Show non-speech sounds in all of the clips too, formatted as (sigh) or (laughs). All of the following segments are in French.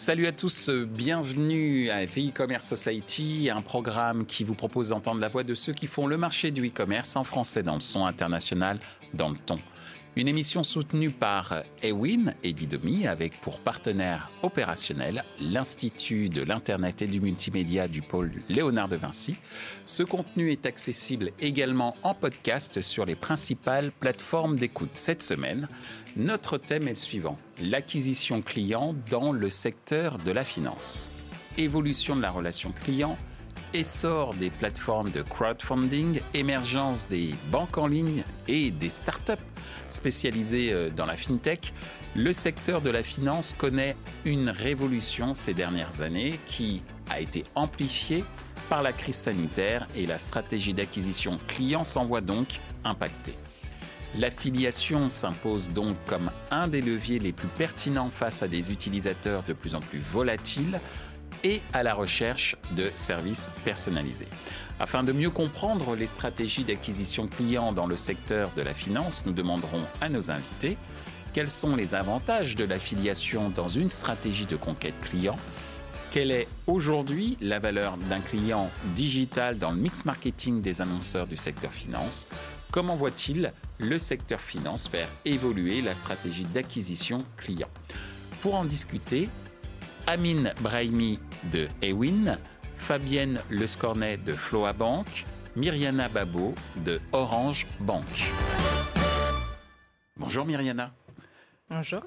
Salut à tous, bienvenue à e-commerce Society, un programme qui vous propose d'entendre la voix de ceux qui font le marché du e-commerce en français dans le son international, dans le ton. Une émission soutenue par Ewin et Didomi avec pour partenaire opérationnel l'Institut de l'Internet et du Multimédia du pôle Léonard de Vinci. Ce contenu est accessible également en podcast sur les principales plateformes d'écoute. Cette semaine, notre thème est le suivant, l'acquisition client dans le secteur de la finance. Évolution de la relation client, essor des plateformes de crowdfunding, émergence des banques en ligne et des startups spécialisées euh, dans la fintech, le secteur de la finance connaît une révolution ces dernières années qui a été amplifiée par la crise sanitaire et la stratégie d'acquisition client s'en voit donc impactée. L'affiliation s'impose donc comme un des leviers les plus pertinents face à des utilisateurs de plus en plus volatiles, et à la recherche de services personnalisés. Afin de mieux comprendre les stratégies d'acquisition client dans le secteur de la finance, nous demanderons à nos invités quels sont les avantages de l'affiliation dans une stratégie de conquête client, quelle est aujourd'hui la valeur d'un client digital dans le mix marketing des annonceurs du secteur finance, comment voit-il le secteur finance faire évoluer la stratégie d'acquisition client. Pour en discuter, Amine Brahimi de Ewin, Fabienne Lescornet de Floa Bank, Myriana Babo de Orange Bank. Bonjour Myriana. Bonjour.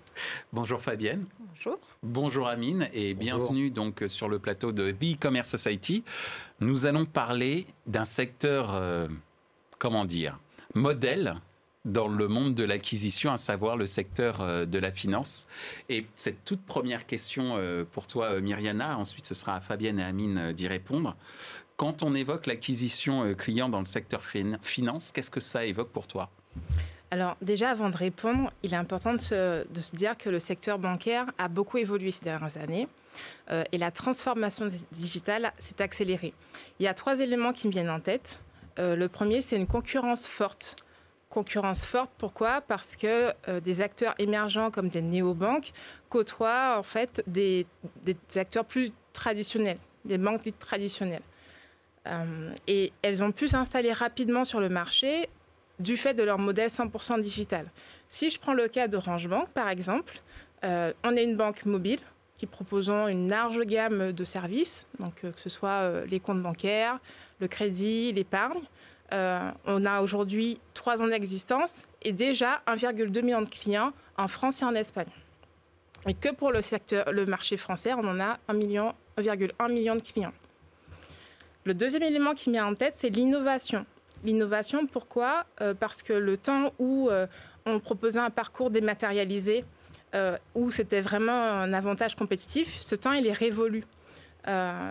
Bonjour Fabienne. Bonjour. Bonjour Amine et bienvenue donc sur le plateau de The E-Commerce Society. Nous allons parler d'un secteur, euh, comment dire, modèle dans le monde de l'acquisition, à savoir le secteur euh, de la finance. Et cette toute première question euh, pour toi, euh, Myriana, ensuite ce sera à Fabienne et Amine d'y répondre. Quand on évoque l'acquisition client dans le secteur finance, qu'est-ce que ça évoque pour toi? Alors déjà, avant de répondre, il est important de se, dire que le secteur bancaire a beaucoup évolué ces dernières années et la transformation digitale s'est accélérée. Il y a trois éléments qui me viennent en tête. le premier, c'est une concurrence forte concurrence forte. Pourquoi? Parce que euh, des acteurs émergents comme des néobanques côtoient en fait des, acteurs plus traditionnels, des banques dites traditionnelles. Euh, et elles ont pu s'installer rapidement sur le marché du fait de leur modèle 100% digital. Si je prends le cas d'Orange Bank, par exemple, euh, on est une banque mobile qui proposons une large gamme de services, donc que ce soit les comptes bancaires, le crédit, l'épargne. Euh, on a aujourd'hui trois ans d'existence et déjà 1,2 million de clients en France et en Espagne. Et que pour le secteur, le marché français, on en a 1,1 million, de clients. Le deuxième élément qui met en tête, c'est l'innovation. L'innovation, pourquoi? Euh, Parce que le temps où euh, on proposait un parcours dématérialisé, où c'était vraiment un avantage compétitif, ce temps, il est révolu.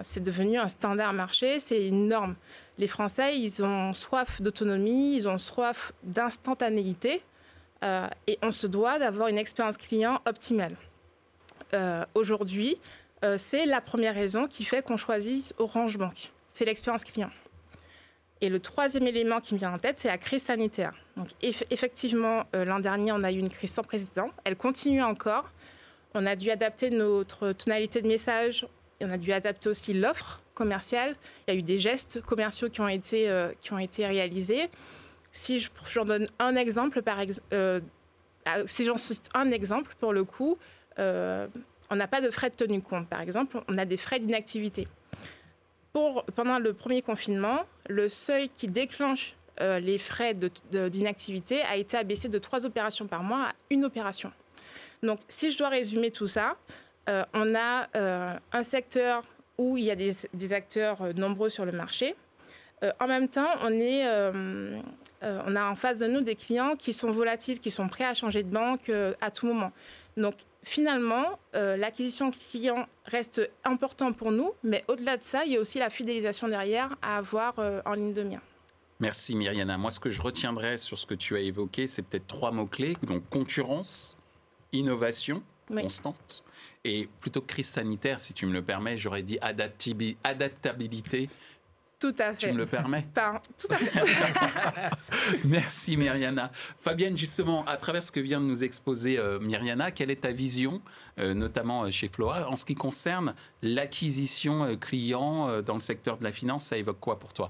c'est devenu un standard marché, c'est une norme les Français, ils ont soif d'autonomie, ils ont soif d'instantanéité, euh, et on se doit d'avoir une expérience client optimale. Euh, aujourd'hui, euh, c'est la première raison qui fait qu'on choisisse Orange Bank. C'est l'expérience client. Et le troisième élément qui me vient en tête, c'est la crise sanitaire. Donc, effectivement, l'an dernier, on a eu une crise sans précédent. Elle continue encore. On a dû adapter notre tonalité de message. On a dû adapter aussi l'offre commerciale. Il y a eu des gestes commerciaux qui ont été, euh, qui ont été réalisés. Si j'en donne un exemple, par euh, si j'en cite un exemple, pour le coup, euh, on n'a pas de frais de tenue compte. Par exemple, on a des frais d'inactivité. Pour, pendant le premier confinement, le seuil qui déclenche les frais d'inactivité a été abaissé de trois opérations par mois à une opération. Donc, si je dois résumer tout ça, on a un secteur où il y a des, acteurs euh, nombreux sur le marché. Euh, en même temps, on, est, euh, on a en face de nous des clients qui sont volatiles, qui sont prêts à changer de banque à tout moment. Donc finalement, l'acquisition client reste important pour nous, mais au-delà de ça, il y a aussi la fidélisation derrière à avoir en ligne de mire. Merci Myriana. Moi, ce que je retiendrai sur ce que tu as évoqué, c'est peut-être trois mots-clés. Donc concurrence, innovation constante et plutôt que crise sanitaire, si tu me le permets, j'aurais dit adaptabilité Tout à fait. Tu me le permets Tout à fait. (laughs) Merci Myriana. Fabienne, justement, à travers ce que vient de nous exposer euh, Myriana, quelle est ta vision, euh, notamment euh, chez Floa, en ce qui concerne l'acquisition client dans le secteur de la finance Ça évoque quoi pour toi?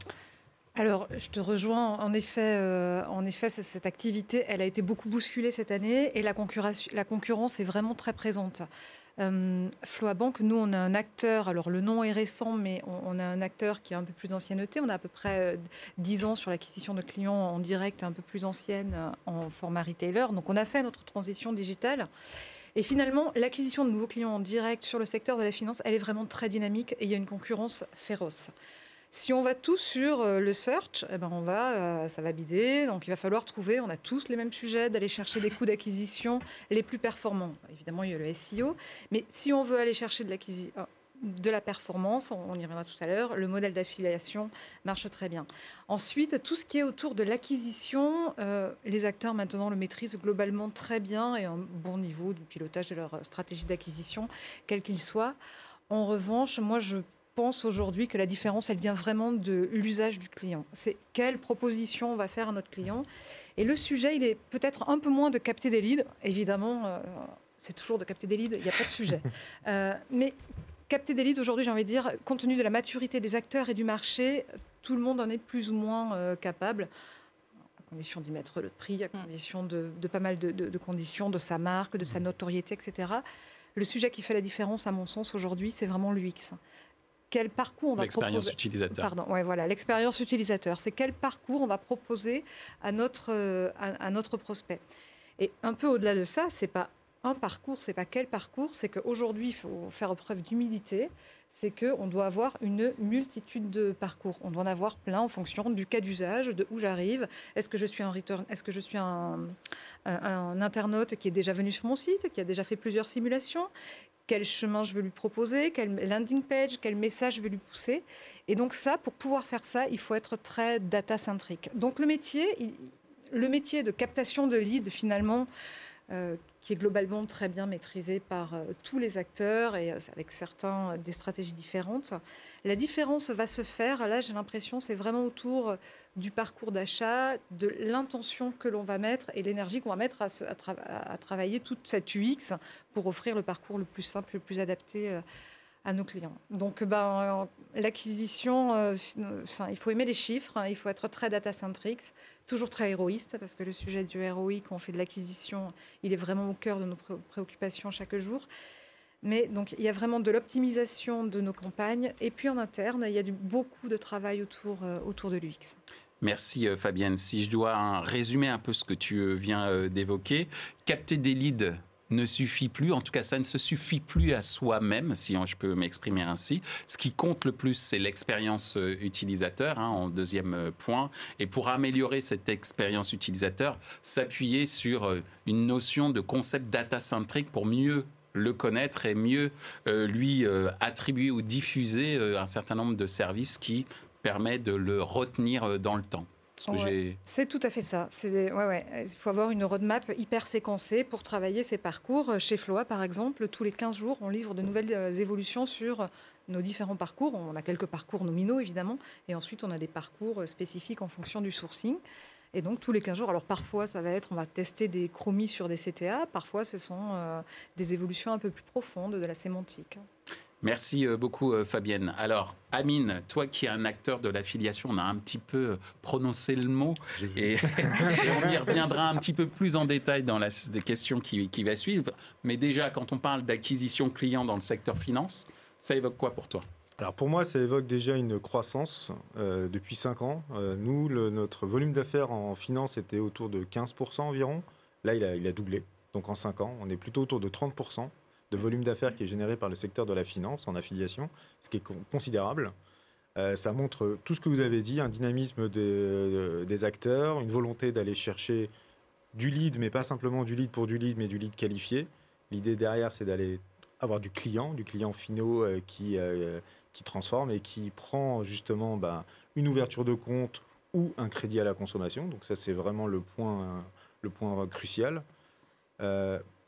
Alors, je te rejoins. En effet, en effet, cette activité, elle a été beaucoup bousculée cette année et la concurrence, la concurrence est vraiment très présente. Euh, Bank, nous, on a un acteur, alors le nom est récent, mais on, a un acteur qui a un peu plus d'ancienneté. On a à peu près 10 euh, ans sur l'acquisition de clients en direct, un peu plus ancienne euh, en format retailer. Donc, on a fait notre transition digitale. Et finalement, l'acquisition de nouveaux clients en direct sur le secteur de la finance, elle est vraiment très dynamique et il y a une concurrence féroce. Si on va tous sur euh, le search, eh ben on va, euh, ça va bider. Donc il va falloir trouver, on a tous les mêmes sujets, d'aller chercher des coûts d'acquisition les plus performants. Évidemment, il y a le SEO. Mais si on veut aller chercher de euh, de la performance, on y reviendra tout à l'heure, le modèle d'affiliation marche très bien. Ensuite, tout ce qui est autour de l'acquisition, les acteurs maintenant le maîtrisent globalement très bien et un bon niveau du pilotage de leur stratégie d'acquisition, quel qu'il soit. En revanche, moi je pense aujourd'hui que la différence, elle vient vraiment de l'usage du client. C'est quelle proposition on va faire à notre client. Et le sujet, il est peut-être un peu moins de capter des leads. Évidemment, euh, c'est toujours de capter des leads, il n'y a pas de sujet. (laughs) Euh, mais capter des leads, aujourd'hui, j'ai envie de dire, compte tenu de la maturité des acteurs et du marché, tout le monde en est plus ou moins euh, capable à condition d'y mettre le prix, à mm. condition de, pas mal de, de, conditions, de sa marque, de sa mm. notoriété, etc. Le sujet qui fait la différence, à mon sens, aujourd'hui, c'est vraiment l'UX quel parcours on va proposer. L'expérience utilisateur. Pardon, ouais, voilà, l'expérience utilisateur. C'est quel parcours on va proposer à notre, euh, à, notre prospect. Et un peu au-delà de ça, c'est pas un parcours, c'est pas quel parcours, c'est qu'aujourd'hui, il faut faire preuve d'humilité. C'est qu'on doit avoir une multitude de parcours. On doit en avoir plein en fonction du cas d'usage, de où j'arrive. Est-ce que je suis un return, est-ce que je suis un, un, internaute qui est déjà venu sur mon site, qui a déjà fait plusieurs simulations? Quel chemin je veux lui proposer, quel landing page, quel message je veux lui pousser. Et donc ça, pour pouvoir faire ça, il faut être très data-centrique. Donc le métier, le métier de captation de leads, finalement, euh, qui est globalement très bien maîtrisé par euh, tous les acteurs et euh, avec certains des stratégies différentes. La différence va se faire, là j'ai l'impression, c'est vraiment autour du parcours d'achat, de l'intention que l'on va mettre et l'énergie qu'on va mettre à, travailler toute cette UX pour offrir le parcours le plus simple, le plus adapté à nos clients. Donc, ben, l'acquisition, enfin, il faut aimer les chiffres, hein, il faut être très data-centric, toujours très héroïste, parce que le sujet du ROI, quand on fait de l'acquisition, il est vraiment au cœur de nos préoccupations chaque jour. Mais donc, il y a vraiment de l'optimisation de nos campagnes. Et puis en interne, il y a du, beaucoup de travail autour, euh, autour de l'UX. Merci euh, Fabienne. Si je dois hein, résumer un peu ce que tu euh, viens d'évoquer, capter des leads ne suffit plus, en tout cas ça ne se suffit plus à soi-même, si je peux m'exprimer ainsi. Ce qui compte le plus, c'est l'expérience euh, utilisateur, hein, en deuxième euh, point. Et pour améliorer cette expérience utilisateur, s'appuyer sur euh, une notion de concept data-centric pour mieux le connaître et mieux lui attribuer ou diffuser un certain nombre de services qui permet de le retenir dans le temps. C'est tout à fait ça. Ouais, ouais. Il faut avoir une roadmap hyper séquencée pour travailler ces parcours. Chez Floa, par exemple, tous les 15 jours, on livre de nouvelles euh, évolutions sur nos différents parcours. On a quelques parcours nominaux, évidemment, et ensuite on a des parcours euh, spécifiques en fonction du sourcing. Et donc tous les 15 jours, alors parfois ça va être, on va tester des chromies sur des CTA, parfois ce sont euh, des évolutions un peu plus profondes de la sémantique. Merci euh, beaucoup euh, Fabienne. Alors Amine, toi qui es un acteur de l'affiliation, on a un petit peu euh, prononcé le mot (laughs) et, on y reviendra un petit peu plus en détail dans la question qui, qui va suivre. Mais déjà, quand on parle d'acquisition client dans le secteur finance, ça évoque quoi pour toi? Alors pour moi, ça évoque déjà une croissance depuis 5 ans. nous, notre volume d'affaires en finance était autour de 15% environ. Là, il a, il a doublé. Donc en 5 ans, on est plutôt autour de 30% de volume d'affaires qui est généré par le secteur de la finance en affiliation, ce qui est considérable. Euh, ça montre tout ce que vous avez dit, un dynamisme des acteurs, une volonté d'aller chercher du lead, mais pas simplement du lead pour du lead, mais du lead qualifié. L'idée derrière, c'est d'aller avoir du client, du client finaux euh, qui, euh, qui transforme et qui prend justement bah, une ouverture de compte ou un crédit à la consommation. Donc ça, c'est vraiment le point, le point crucial.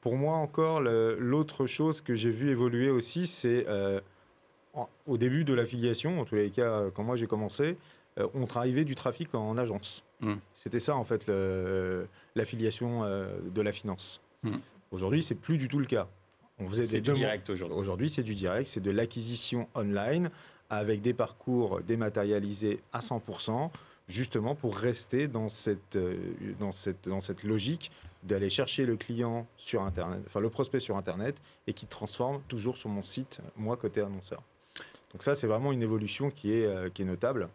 Pour moi encore, l'autre chose que j'ai vu évoluer aussi, c'est euh, au début de l'affiliation, en tous les cas, quand moi j'ai commencé, on travaillait du trafic en agence. Mm. C'était ça, en fait, l'affiliation de la finance. Mm. Aujourd'hui, c'est plus du tout le cas. On faisait des du direct aujourd'hui. Aujourd'hui, c'est du direct, c'est de l'acquisition online avec des parcours dématérialisés à 100%, justement pour rester dans cette, euh, dans cette, dans cette logique d'aller chercher le client sur Internet, enfin le prospect sur Internet, et qui transforme toujours sur mon site, moi, côté annonceur. Donc ça, c'est vraiment une évolution qui est, euh, qui est notable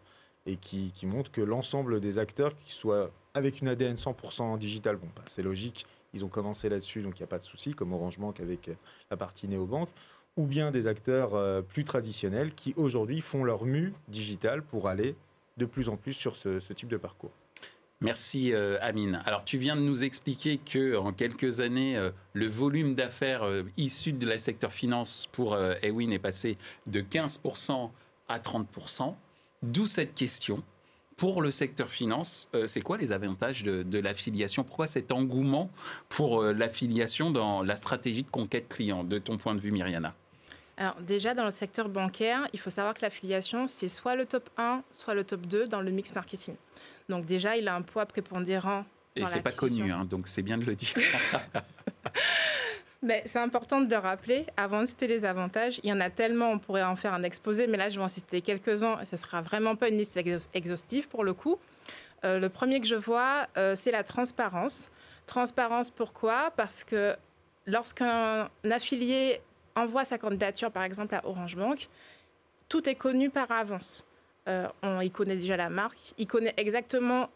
et qui, montre que l'ensemble des acteurs, qui soient avec une ADN 100% digital, bon, bah, c'est logique, ils ont commencé là-dessus, donc il n'y a pas de souci, comme Orange Bank avec euh, la partie néobanque, ou bien des acteurs plus traditionnels qui aujourd'hui font leur mue digitale pour aller de plus en plus sur ce, type de parcours. Merci euh, Amine. Alors tu viens de nous expliquer que en quelques années, le volume d'affaires issu de la secteur finance pour Ewin est passé de 15% à 30%. D'où cette question pour le secteur finance, euh, c'est quoi les avantages de, l'affiliation? Pourquoi cet engouement pour euh, l'affiliation dans la stratégie de conquête client, de ton point de vue, Myriana? Alors déjà, dans le secteur bancaire, il faut savoir que l'affiliation, c'est soit le top 1, soit le top 2 dans le mix marketing. Donc déjà, il a un poids prépondérant. Et c'est pas connu, hein, donc c'est bien de le dire. (laughs) Mais c'est important de le rappeler. Avant de citer les avantages, il y en a tellement, on pourrait en faire un exposé, mais là, je vais en citer quelques-uns. Et ce ne sera vraiment pas une liste exhaustive pour le coup. Euh, le premier que je vois, euh, c'est la transparence. Transparence, pourquoi? Parce que lorsqu'un affilié envoie sa candidature, par exemple, à Orange Bank, tout est connu par avance. Euh, on, il connaît déjà la marque, il connaît exactement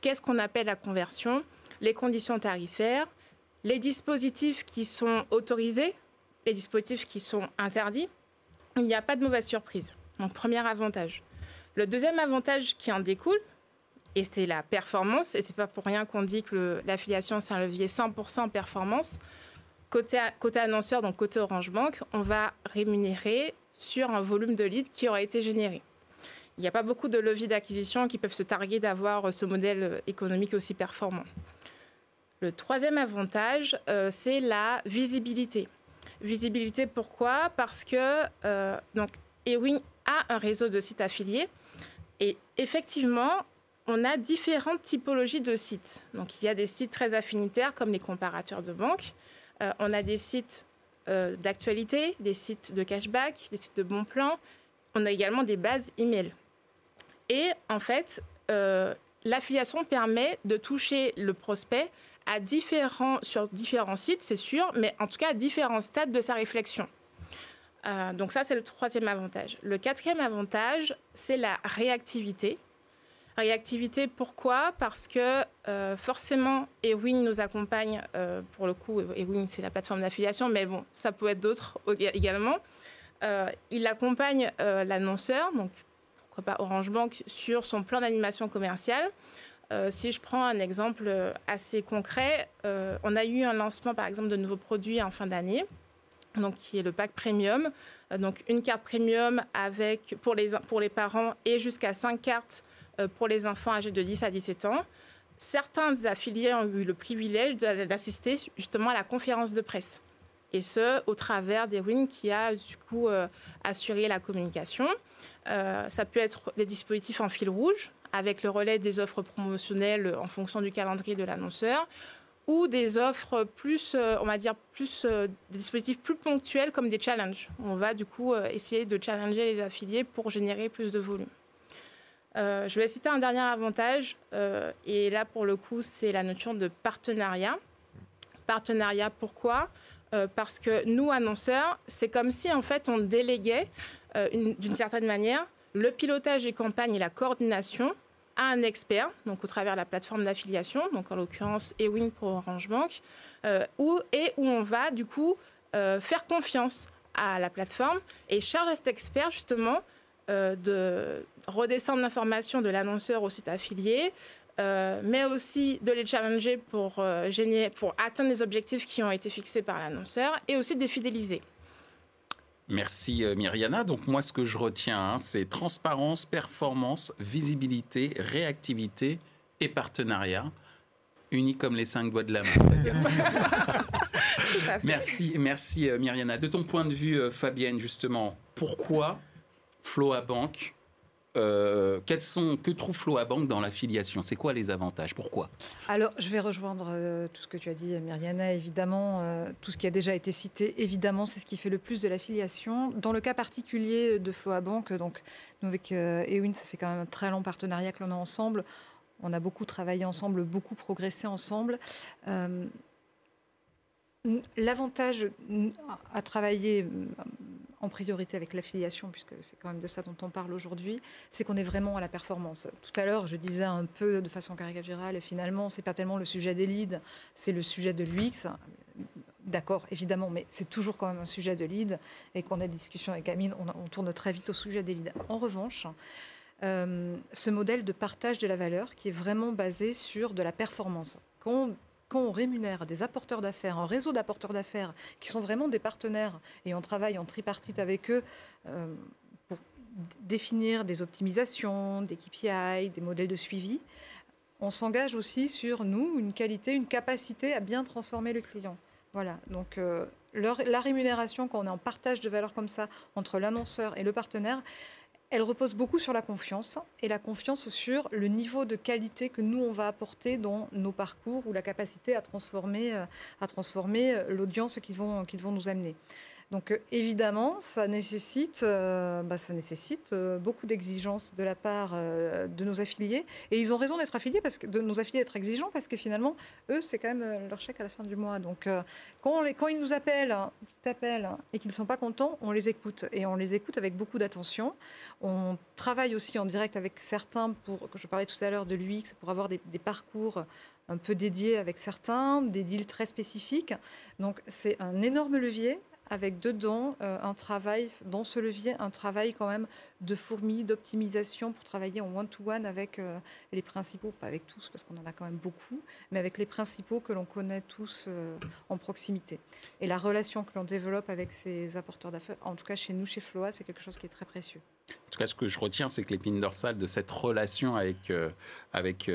qu'est-ce qu'on appelle la conversion, les conditions tarifaires, les dispositifs qui sont autorisés, les dispositifs qui sont interdits, il n'y a pas de mauvaise surprise. Donc, premier avantage. Le deuxième avantage qui en découle, et c'est la performance, et c'est pas pour rien qu'on dit que l'affiliation, c'est un levier 100% performance. Côté, annonceur, donc côté Orange Bank, on va rémunérer sur un volume de leads qui aura été généré. Il n'y a pas beaucoup de leviers d'acquisition qui peuvent se targuer d'avoir ce modèle économique aussi performant. Le troisième avantage, euh, c'est la visibilité. Visibilité, pourquoi? Parce que euh, Ewing a un réseau de sites affiliés et effectivement, on a différentes typologies de sites. Donc, il y a des sites très affinitaires comme les comparateurs de banque. Euh, on a des sites d'actualité, des sites de cashback, des sites de bons plans. On a également des bases email. Et en fait, l'affiliation permet de toucher le prospect à différents, sur différents sites, c'est sûr, mais en tout cas à différents stades de sa réflexion. Euh, donc ça, c'est le troisième avantage. Le quatrième avantage, c'est la réactivité. Réactivité, pourquoi? Parce que euh, forcément, Ewing nous accompagne, euh, pour le coup, Ewing, c'est la plateforme d'affiliation, mais bon, ça peut être d'autres également. il accompagne l'annonceur, donc pourquoi pas Orange Bank, sur son plan d'animation commerciale. Euh, si je prends un exemple euh, assez concret, euh, on a eu un lancement par exemple de nouveaux produits en fin d'année, donc qui est le pack premium. donc une carte premium avec pour les, pour les parents et jusqu'à 5 cartes pour les enfants âgés de 10 à 17 ans. Certains affiliés ont eu le privilège d'assister justement à la conférence de presse. Et ce, au travers d'Erwin qui a du coup assuré la communication. ça peut être des dispositifs en fil rouge, avec le relais des offres promotionnelles en fonction du calendrier de l'annonceur ou des offres plus, euh, on va dire, plus euh, des dispositifs plus ponctuels comme des challenges. On va du coup euh, essayer de challenger les affiliés pour générer plus de volume. Je vais citer un dernier avantage, et là pour le coup c'est la notion de partenariat. Partenariat pourquoi? Parce que nous annonceurs, c'est comme si en fait on déléguait d'une certaine manière le pilotage des campagnes et la coordination à un expert, donc au travers de la plateforme d'affiliation, donc en l'occurrence Ewing pour Orange Bank, euh, où, et où on va du coup euh, faire confiance à la plateforme et charge cet expert justement euh, de redescendre l'information de l'annonceur au site affilié, mais aussi de les challenger pour, pour atteindre les objectifs qui ont été fixés par l'annonceur et aussi de les fidéliser. Merci euh, Myriana. Donc moi ce que je retiens, hein, c'est transparence, performance, visibilité, réactivité et partenariat. Unis comme les cinq doigts de la main. (laughs) Merci, merci euh, Myriana. De ton point de vue, euh, Fabienne, justement, pourquoi Floa Bank euh, quels sont, que trouve Floa Bank dans l'affiliation? C'est quoi les avantages? Pourquoi? Alors, je vais rejoindre tout ce que tu as dit, Myriana. Évidemment, tout ce qui a déjà été cité, évidemment, c'est ce qui fait le plus de l'affiliation. Dans le cas particulier de Floa Bank, donc, nous avec Ewin, ça fait quand même un très long partenariat que l'on a ensemble. On a beaucoup travaillé ensemble, beaucoup progressé ensemble. L'avantage à travailler euh, en priorité avec l'affiliation, puisque c'est quand même de ça dont on parle aujourd'hui, c'est qu'on est vraiment à la performance. Tout à l'heure, je disais un peu de façon caricaturale, finalement, c'est pas tellement le sujet des leads, c'est le sujet de l'UX. D'accord, évidemment, mais c'est toujours quand même un sujet de lead. Et qu'on a des discussions avec Amine, on, tourne très vite au sujet des leads. En revanche, euh, ce modèle de partage de la valeur qui est vraiment basé sur de la performance. Quand quand on rémunère des apporteurs d'affaires, un réseau d'apporteurs d'affaires qui sont vraiment des partenaires et on travaille en tripartite avec eux euh, pour définir des optimisations, des KPI, des modèles de suivi, on s'engage aussi sur nous une qualité, une capacité à bien transformer le client. Voilà, donc euh, la rémunération quand on est en partage de valeur comme ça entre l'annonceur et le partenaire, elle repose beaucoup sur la confiance et la confiance sur le niveau de qualité que nous on va apporter dans nos parcours ou la capacité à transformer, euh, euh, l'audience qu'ils vont, qu'ils vont nous amener. Donc euh, évidemment, ça nécessite, euh, bah, ça nécessite euh, beaucoup d'exigences de la part de nos affiliés. Et ils ont raison d'être affiliés, parce que, de nos affiliés d'être exigeants, parce que finalement, eux, c'est quand même leur chèque à la fin du mois. Donc quand, ils nous appellent, hein, t'appellent et qu'ils ne sont pas contents, on les écoute. Et on les écoute avec beaucoup d'attention. On travaille aussi en direct avec certains, pour, je parlais tout à l'heure de l'UX, pour avoir des parcours un peu dédiés avec certains, des deals très spécifiques. Donc c'est un énorme levier avec dedans euh, un travail, dans ce levier, un travail quand même de fourmi, d'optimisation pour travailler en one-to-one avec euh, les principaux, pas avec tous parce qu'on en a quand même beaucoup, mais avec les principaux que l'on connaît tous euh, en proximité. Et la relation que l'on développe avec ces apporteurs d'affaires, en tout cas chez nous, chez Floa, c'est quelque chose qui est très précieux. En tout cas, ce que je retiens, c'est que l'épine dorsale de cette relation avec, avec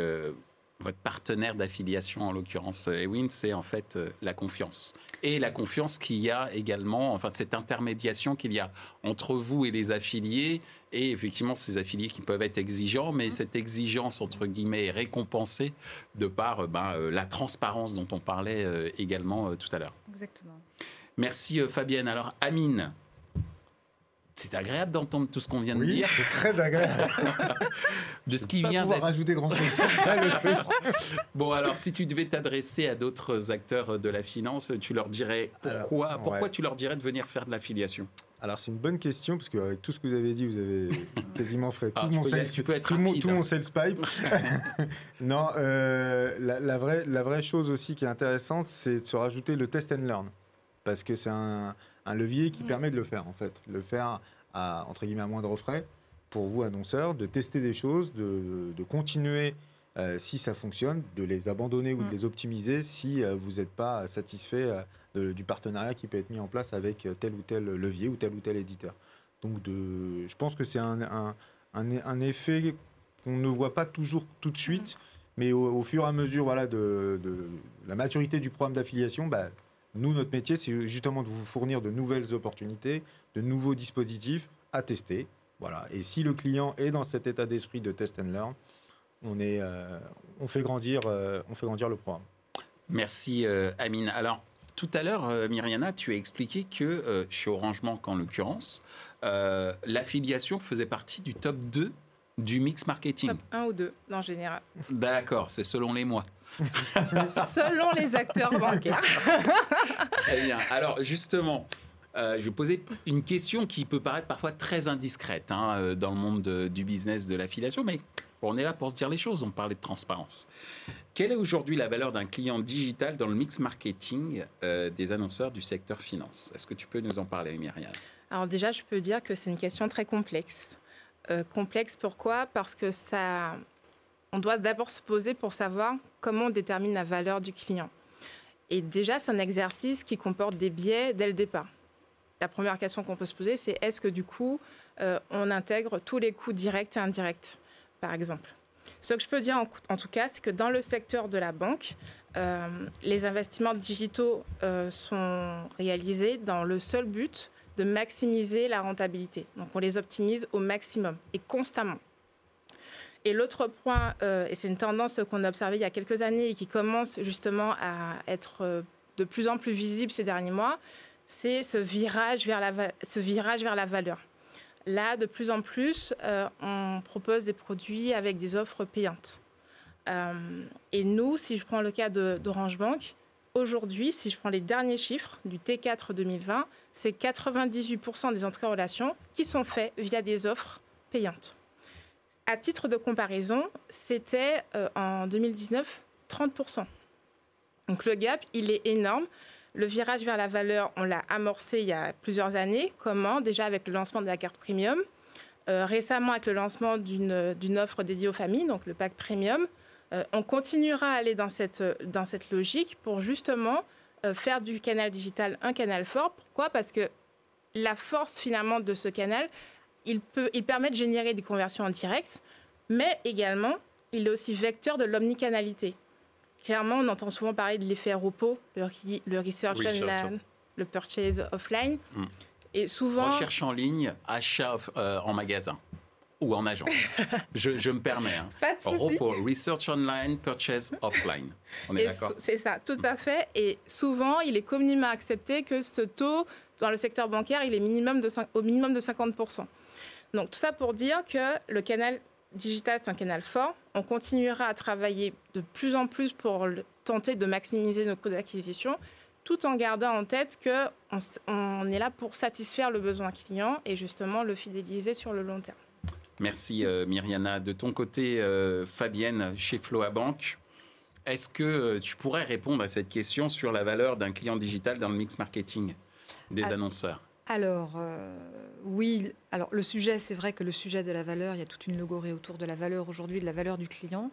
votre partenaire d'affiliation, en l'occurrence Ewin, c'est en fait euh, la confiance. Et la confiance qu'il y a également, enfin cette intermédiation qu'il y a entre vous et les affiliés, et effectivement ces affiliés qui peuvent être exigeants, mais cette exigence, entre guillemets, est récompensée de par euh, ben, euh, la transparence dont on parlait également tout à l'heure. Exactement. Merci Fabienne. Alors Amine, c'est agréable d'entendre tout ce qu'on vient de oui, dire. C'est très agréable. (laughs) de ce qui vient d'être. rajouter grand chose. ça le truc. (laughs) Bon, alors si tu devais t'adresser à d'autres acteurs de la finance, tu leur dirais pourquoi Pourquoi tu leur dirais de venir faire de l'affiliation? Alors c'est une bonne question parce qu'avec tout ce que vous avez dit, vous avez (laughs) quasiment fait ah, tout, mon, sales, tout, mon, sales pipe. non, euh, la, vraie, la vraie chose aussi qui est intéressante, c'est de se rajouter le test and learn parce que c'est un, un levier qui mm. permet de le faire, en fait. Le faire à, entre guillemets, à moindre frais pour vous, annonceurs, de tester des choses, de, de continuer euh, si ça fonctionne, de les abandonner ou de mm. les optimiser si euh, vous n'êtes pas satisfait euh, du partenariat qui peut être mis en place avec tel ou tel levier ou tel ou tel éditeur. Donc de, je pense que c'est un, un, un, effet qu'on ne voit pas toujours tout de suite, mm. mais au, fur et à mesure voilà, de, de la maturité du programme d'affiliation, bah, nous, notre métier, c'est justement de vous fournir de nouvelles opportunités, de nouveaux dispositifs à tester. Voilà. Et si le client est dans cet état d'esprit de test and learn, on, est, euh, on, fait, grandir, euh, on fait grandir le programme. Merci, euh, Amine. Alors, tout à l'heure, Myriana, tu as expliqué que chez Orange Bank, en l'occurrence, l'affiliation faisait partie du top 2 du mix marketing. Top 1 ou 2, en général. D'accord, c'est selon les mois. (laughs) Selon les acteurs bancaires. (laughs) Très bien. Alors justement, euh, je vais poser une question qui peut paraître parfois très indiscrète hein, euh, dans le monde du business de l'affiliation, mais on est là pour se dire les choses, on parlait de transparence. Quelle est aujourd'hui la valeur d'un client digital dans le mix marketing euh, des annonceurs du secteur finance? Est-ce que tu peux nous en parler, Myriam? Alors déjà, je peux dire que c'est une question très complexe. complexe pourquoi? Parce que ça, on doit d'abord se poser pour savoir comment on détermine la valeur du client. Et déjà, c'est un exercice qui comporte des biais dès le départ. La première question qu'on peut se poser, c'est est-ce que du coup, euh, on intègre tous les coûts directs et indirects, par exemple? Ce que je peux dire en, tout cas, c'est que dans le secteur de la banque, euh, les investissements digitaux euh, sont réalisés dans le seul but de maximiser la rentabilité. Donc on les optimise au maximum et constamment. Et l'autre point, euh, et c'est une tendance qu'on a observée il y a quelques années et qui commence justement à être de plus en plus visible ces derniers mois, c'est ce virage vers la, valeur. Là, de plus en plus, euh, on propose des produits avec des offres payantes. Euh, et nous, si je prends le cas d'Orange Bank, aujourd'hui, si je prends les derniers chiffres du T4 2020, c'est 98% des entrées en relation qui sont faites via des offres payantes. À titre de comparaison, c'était euh, en 2019 30%. Donc le gap, il est énorme. Le virage vers la valeur, on l'a amorcé il y a plusieurs années. Comment? Déjà avec le lancement de la carte premium. Euh, récemment avec le lancement d'une offre dédiée aux familles, donc le pack premium. Euh, on continuera à aller dans cette, dans cette logique pour justement faire du canal digital un canal fort. Pourquoi? Parce que la force finalement de ce canal, il, peut, il permet de générer des conversions en direct, mais également, il est aussi vecteur de l'omnicanalité. Clairement, on entend souvent parler de l'effet ROPO, le, le research, online, le purchase offline. Hmm. Et souvent. Recherche en ligne, achat euh, en magasin ou en agence. (laughs) je, me permets. Hein. ROPO, research online, purchase offline. On est d'accord C'est ça, tout à fait. Et souvent, il est communément accepté que ce taux dans le secteur bancaire, il est minimum de au minimum de 50%. Donc tout ça pour dire que le canal digital, c'est un canal fort. On continuera à travailler de plus en plus pour tenter de maximiser nos coûts d'acquisition, tout en gardant en tête qu'on on est là pour satisfaire le besoin client et justement le fidéliser sur le long terme. Merci euh, Myriana. De ton côté, euh, Fabienne, chez Floa Bank, est-ce que euh, tu pourrais répondre à cette question sur la valeur d'un client digital dans le mix marketing des annonceurs? Alors, euh, oui, alors le sujet, c'est vrai que le sujet de la valeur, il y a toute une logorée autour de la valeur aujourd'hui, de la valeur du client.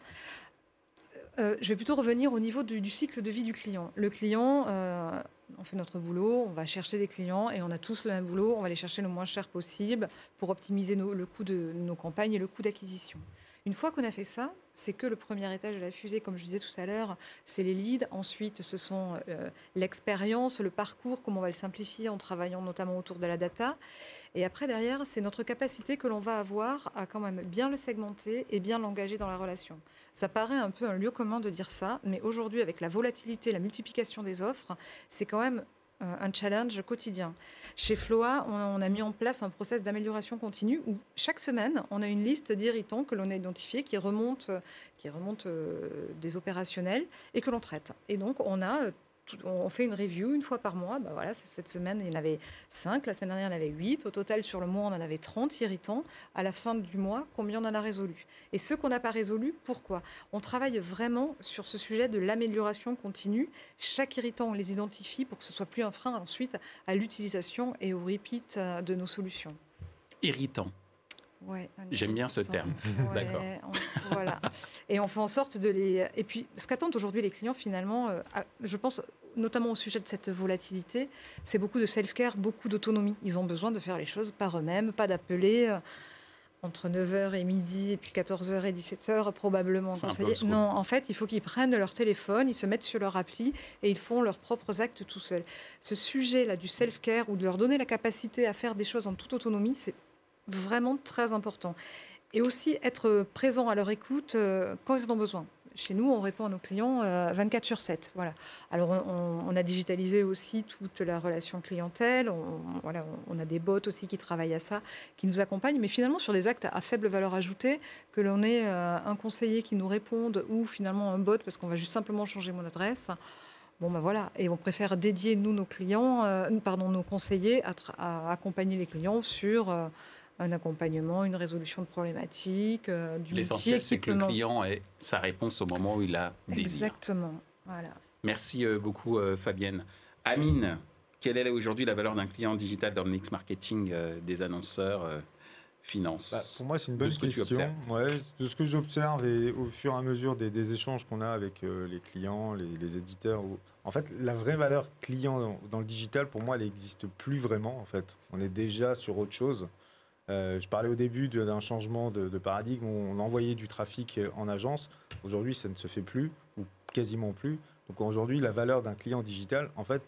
Euh, je vais plutôt revenir au niveau du, cycle de vie du client. Le client, euh, on fait notre boulot, on va chercher des clients et on a tous le même boulot, on va les chercher le moins cher possible pour optimiser le coût de nos campagnes et le coût d'acquisition. Une fois qu'on a fait ça, c'est que le premier étage de la fusée, comme je disais tout à l'heure, c'est les leads. Ensuite, ce sont euh, l'expérience, le parcours, comment on va le simplifier en travaillant notamment autour de la data. Et après, derrière, c'est notre capacité que l'on va avoir à quand même bien le segmenter et bien l'engager dans la relation. Ça paraît un peu un lieu commun de dire ça, mais aujourd'hui, avec la volatilité, la multiplication des offres, c'est quand même un challenge quotidien. Chez Floa, on, a mis en place un process d'amélioration continue où chaque semaine, on a une liste d'irritants que l'on a identifiés qui remontent, qui remontent euh, des opérationnels et que l'on traite. Et donc, on a on fait une review une fois par mois. Bah voilà, cette semaine, il y en avait 5. La semaine dernière, il en avait 8. Au total, sur le mois, on en avait 30 irritants. À la fin du mois, combien on en a résolu? Et ceux qu'on n'a pas résolus, pourquoi? On travaille vraiment sur ce sujet de l'amélioration continue. Chaque irritant, on les identifie pour que ce soit plus un frein ensuite à l'utilisation et au repeat euh, de nos solutions. Irritant. J'aime bien ce terme. (laughs) D'accord. Voilà. Et on fait en sorte de les. Et puis, ce qu'attendent aujourd'hui les clients, finalement, euh, je pense notamment au sujet de cette volatilité, c'est beaucoup de self-care, beaucoup d'autonomie. Ils ont besoin de faire les choses par eux-mêmes, pas d'appeler. Euh, entre 9h et midi, et puis 14h et 17h, probablement Non, en fait, il faut qu'ils prennent leur téléphone, ils se mettent sur leur appli et ils font leurs propres actes tout seuls. Ce sujet-là du self-care ou de leur donner la capacité à faire des choses en toute autonomie, c'est vraiment très important. Et aussi être présent à leur écoute euh, quand ils en ont besoin. Chez nous, on répond à nos clients 24 euh, sur 7. Voilà. Alors, on, a digitalisé aussi toute la relation clientèle. On, voilà, on a des bots aussi qui travaillent à ça, qui nous accompagnent. Mais finalement, sur des actes à faible valeur ajoutée, que l'on ait euh, un conseiller qui nous réponde ou finalement un bot parce qu'on va juste simplement changer mon adresse. Bon ben voilà, et on préfère dédier nous nos clients, pardon nos conseillers à, accompagner les clients sur un accompagnement, une résolution de problématiques, euh, du L'essentiel, c'est que le client ait sa réponse au moment où il a désir. Exactement. Voilà. Merci euh, beaucoup, euh, Fabienne. Amine, quelle est aujourd'hui la valeur d'un client digital dans le mix marketing des annonceurs finance? Bah, Pour moi, c'est une bonne question. Ouais, de ce que j'observe et au fur et à mesure des, échanges qu'on a avec les clients, les, éditeurs. En fait, la vraie valeur client dans, dans, le digital, pour moi, elle n'existe plus vraiment. En fait, on est déjà sur autre chose. Je parlais au début d'un changement de, de, paradigme où on envoyait du trafic en agence. Aujourd'hui, ça ne se fait plus, ou quasiment plus. Donc aujourd'hui, la valeur d'un client digital, en fait,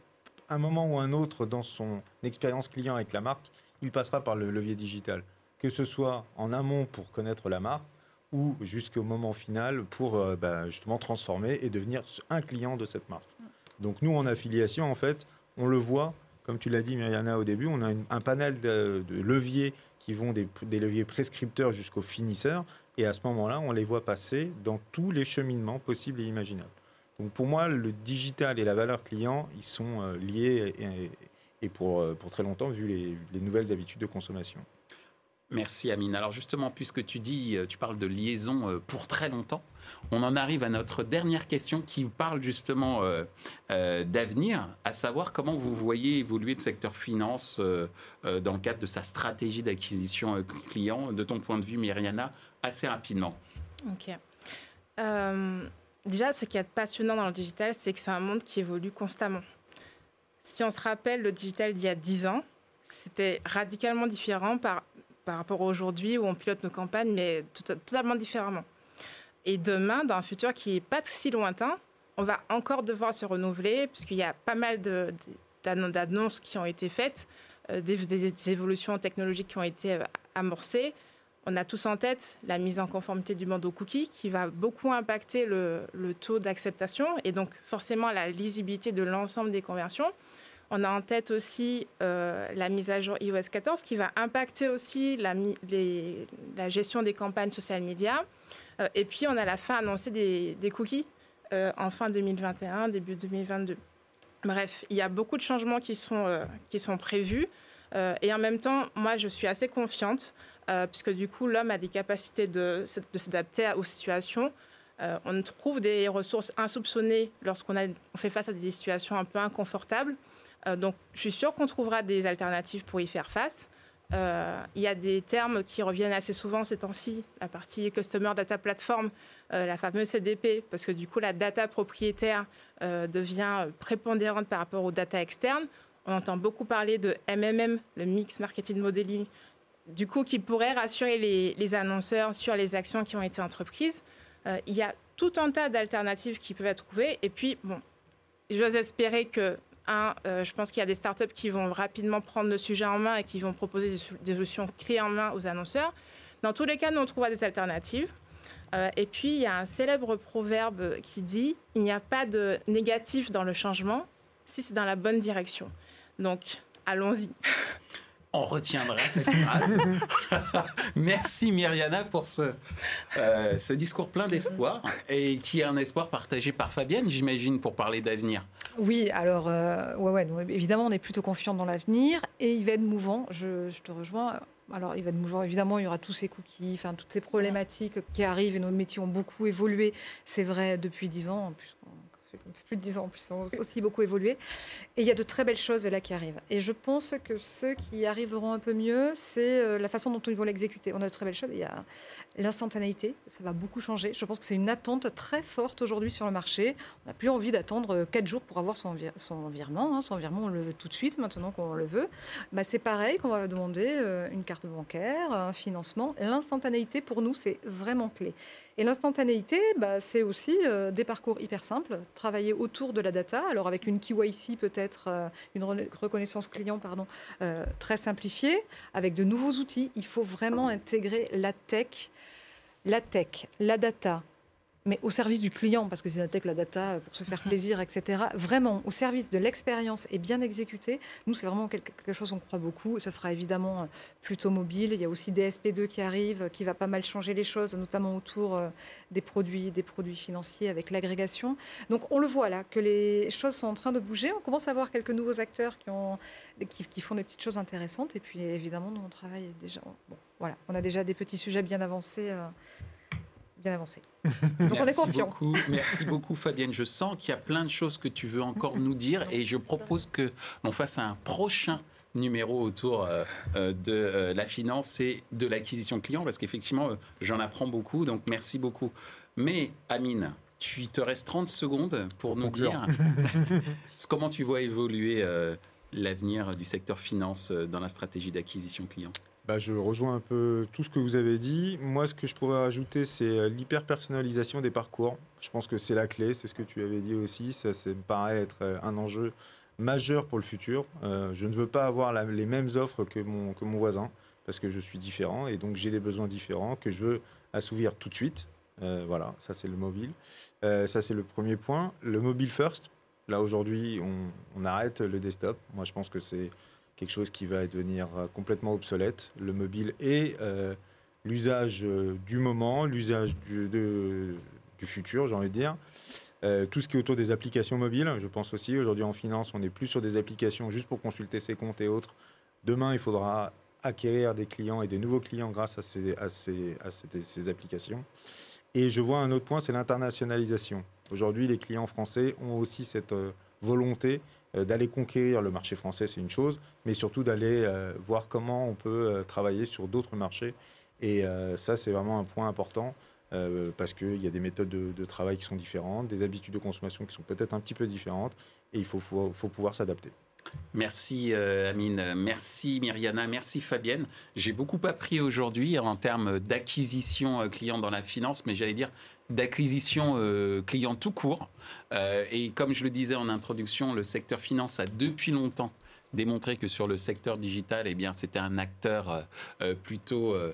un moment ou un autre dans son expérience client avec la marque, il passera par le levier digital. Que ce soit en amont pour connaître la marque ou jusqu'au moment final pour euh, bah, justement transformer et devenir un client de cette marque. Donc nous, en affiliation, en fait, on le voit, comme tu l'as dit Myriana au début, on a un panel de, leviers qui vont des, leviers prescripteurs jusqu'aux finisseurs, et à ce moment-là, on les voit passer dans tous les cheminements possibles et imaginables. Donc pour moi, le digital et la valeur client, ils sont euh, liés et, euh, pour très longtemps, vu les, nouvelles habitudes de consommation. Merci Amine. Alors justement, puisque tu dis, euh, tu parles de liaison pour très longtemps, on en arrive à notre dernière question qui parle justement d'avenir, à savoir comment vous voyez évoluer le secteur finance dans le cadre de sa stratégie d'acquisition client, de ton point de vue, Myriana, assez rapidement. Ok. Déjà, ce qui est passionnant dans le digital, c'est que c'est un monde qui évolue constamment. Si on se rappelle le digital d'il y a 10 ans, c'était radicalement différent par, par rapport à aujourd'hui où on pilote nos campagnes, mais totalement différemment. Et demain, dans un futur qui n'est pas si lointain, on va encore devoir se renouveler, puisqu'il y a pas mal d'annonces qui ont été faites, euh, des, évolutions technologiques qui ont été euh, amorcées. On a tous en tête la mise en conformité du bandeau cookie qui va beaucoup impacter le, taux d'acceptation et donc forcément la lisibilité de l'ensemble des conversions. On a en tête aussi euh, la mise à jour iOS 14 qui va impacter aussi la, gestion des campagnes social media. Euh, et puis on a la fin annoncée des, cookies euh, en fin 2021, début 2022. Bref, il y a beaucoup de changements qui sont, qui sont prévus. et en même temps, moi, je suis assez confiante puisque du coup, l'homme a des capacités de, s'adapter aux situations. On trouve des ressources insoupçonnées lorsqu'on fait face à des situations un peu inconfortables. Euh, donc, je suis sûre qu'on trouvera des alternatives pour y faire face. Il y a des termes qui reviennent assez souvent ces temps-ci, la partie Customer Data Platform, la fameuse CDP, parce que du coup, la data propriétaire devient prépondérante par rapport aux data externes. On entend beaucoup parler de MMM, le Mix Marketing Modeling, du coup, qui pourrait rassurer les, annonceurs sur les actions qui ont été entreprises. Euh, il y a tout un tas d'alternatives qui peuvent être trouvées. Et puis, bon, j'ose espérer que, euh, je pense qu'il y a des startups qui vont rapidement prendre le sujet en main et qui vont proposer des, solutions clés en main aux annonceurs. Dans tous les cas, nous, on trouvera des alternatives. Euh, et puis, il y a un célèbre proverbe qui dit il n'y a pas de négatif dans le changement si c'est dans la bonne direction. Donc, allons-y. (laughs) On retiendra cette phrase. (laughs) Merci Myriana pour ce, euh, ce discours plein d'espoir et qui est un espoir partagé par Fabienne, j'imagine, pour parler d'avenir. Oui, alors, euh, ouais, ouais, évidemment, on est plutôt confiant dans l'avenir et il va être mouvant, je, je te rejoins. Alors, il va être mouvant, évidemment, il y aura tous ces cookies, enfin, toutes ces problématiques qui arrivent et nos métiers ont beaucoup évolué, c'est vrai, depuis dix ans. En plus, de 10 ans en plus, ont aussi beaucoup évolué. Et il y a de très belles choses là qui arrivent. Et je pense que ceux qui arriveront un peu mieux, c'est euh, la façon dont ils vont l'exécuter. On a de très belles choses. Il y a l'instantanéité, ça va beaucoup changer. Je pense que c'est une attente très forte aujourd'hui sur le marché. On n'a plus envie d'attendre 4 jours pour avoir son, son virement. Hein. Son virement, on le veut tout de suite maintenant qu'on le veut. Bah, c'est pareil qu'on va demander euh, une carte bancaire, un financement. L'instantanéité, pour nous, c'est vraiment clé. Et l'instantanéité, bah, c'est aussi euh, des parcours hyper simples, travailler autour de la data, alors avec une KYC peut-être, euh, une reconnaissance client pardon, euh, très simplifiée, avec de nouveaux outils. Il faut vraiment intégrer la tech, la tech, la data, mais au service du client, parce que c'est tech, la data pour se faire mhm. plaisir, etc. Vraiment au service de l'expérience et bien exécuté. Nous, c'est vraiment quelque chose qu'on croit beaucoup. Ça sera évidemment euh, plutôt mobile. Il y a aussi DSP2 qui arrive, qui va pas mal changer les choses, notamment autour euh, des produits, des produits financiers avec l'agrégation. Donc on le voit là, que les choses sont en train de bouger. On commence à voir quelques nouveaux acteurs qui, ont, qui, font des petites choses intéressantes. Et puis évidemment, nous, on travaille déjà. Bon, voilà, on a déjà des petits sujets bien avancés. Euh, bien avancé. (laughs) Donc on est confiant. Beaucoup, merci beaucoup Fabienne. Je sens qu'il y a plein de choses que tu veux encore nous dire et je propose que l'on fasse un prochain numéro autour euh, euh, de euh, la finance et de l'acquisition client parce qu'effectivement j'en apprends beaucoup donc merci beaucoup. Mais Amine, tu te restes 30 secondes pour nous dire (laughs) comment tu vois évoluer l'avenir du secteur finance dans la stratégie d'acquisition client. Bah, je rejoins un peu tout ce que vous avez dit. Moi, ce que je pourrais rajouter, c'est euh, l'hyper-personnalisation des parcours. Je pense que c'est la clé, c'est ce que tu avais dit aussi. Ça, ça me paraît être euh, un enjeu majeur pour le futur. Euh, je ne veux pas avoir les mêmes offres que mon, voisin, parce que je suis différent, et donc j'ai des besoins différents que je veux assouvir tout de suite. voilà, ça c'est le mobile. ça c'est le premier point. Le mobile first. Là aujourd'hui, on arrête le desktop. Moi, je pense que c'est quelque chose qui va devenir euh, complètement obsolète. Le mobile est euh, l'usage euh, du moment, l'usage du, futur, j'ai envie de dire. tout ce qui est autour des applications mobiles, je pense aussi. Aujourd'hui en finance, on n'est plus sur des applications juste pour consulter ses comptes et autres. Demain, il faudra acquérir des clients et des nouveaux clients grâce à ces, applications. Et je vois un autre point, c'est l'internationalisation. Aujourd'hui, les clients français ont aussi cette volonté d'aller conquérir le marché français, c'est une chose, mais surtout d'aller euh, voir comment on peut euh, travailler sur d'autres marchés. Et ça, c'est vraiment un point important. parce qu'il y a des méthodes de, travail qui sont différentes, des habitudes de consommation qui sont peut-être un petit peu différentes, et il faut, faut, faut pouvoir s'adapter. Merci Amine, merci Myriana, merci Fabienne. J'ai beaucoup appris aujourd'hui en termes d'acquisition client dans la finance, mais j'allais dire d'acquisition euh, client tout court. Euh, et comme je le disais en introduction, le secteur finance a depuis longtemps démontré que sur le secteur digital, eh bien, c'était un acteur euh, euh, plutôt, euh,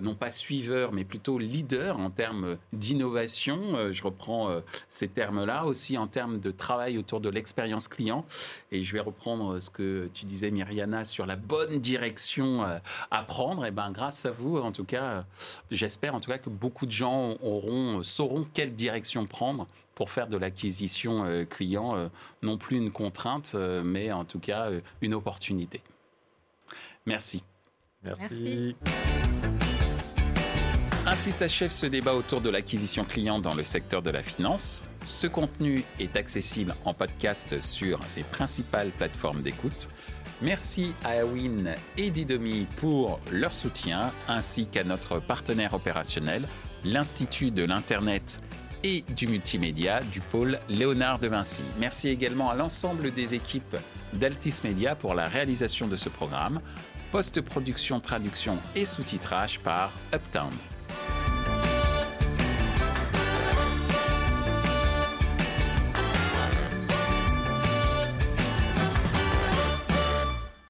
non pas suiveur, mais plutôt leader en termes d'innovation. je reprends ces termes-là aussi en termes de travail autour de l'expérience client. Et je vais reprendre ce que tu disais, Myriana, sur la bonne direction à prendre. Et eh ben, grâce à vous, en tout cas, j'espère en tout cas que beaucoup de gens auront, sauront quelle direction prendre pour faire de l'acquisition euh, client euh, non plus une contrainte, euh, mais en tout cas une opportunité. Merci. Merci. Ainsi s'achève ce débat autour de l'acquisition client dans le secteur de la finance. Ce contenu est accessible en podcast sur les principales plateformes d'écoute. Merci à Awin et Didomi pour leur soutien, ainsi qu'à notre partenaire opérationnel, l'Institut de l'Internet et du multimédia du pôle Léonard de Vinci. Merci également à l'ensemble des équipes d'Altis Media pour la réalisation de ce programme. Post-production, traduction et sous-titrage par Uptown.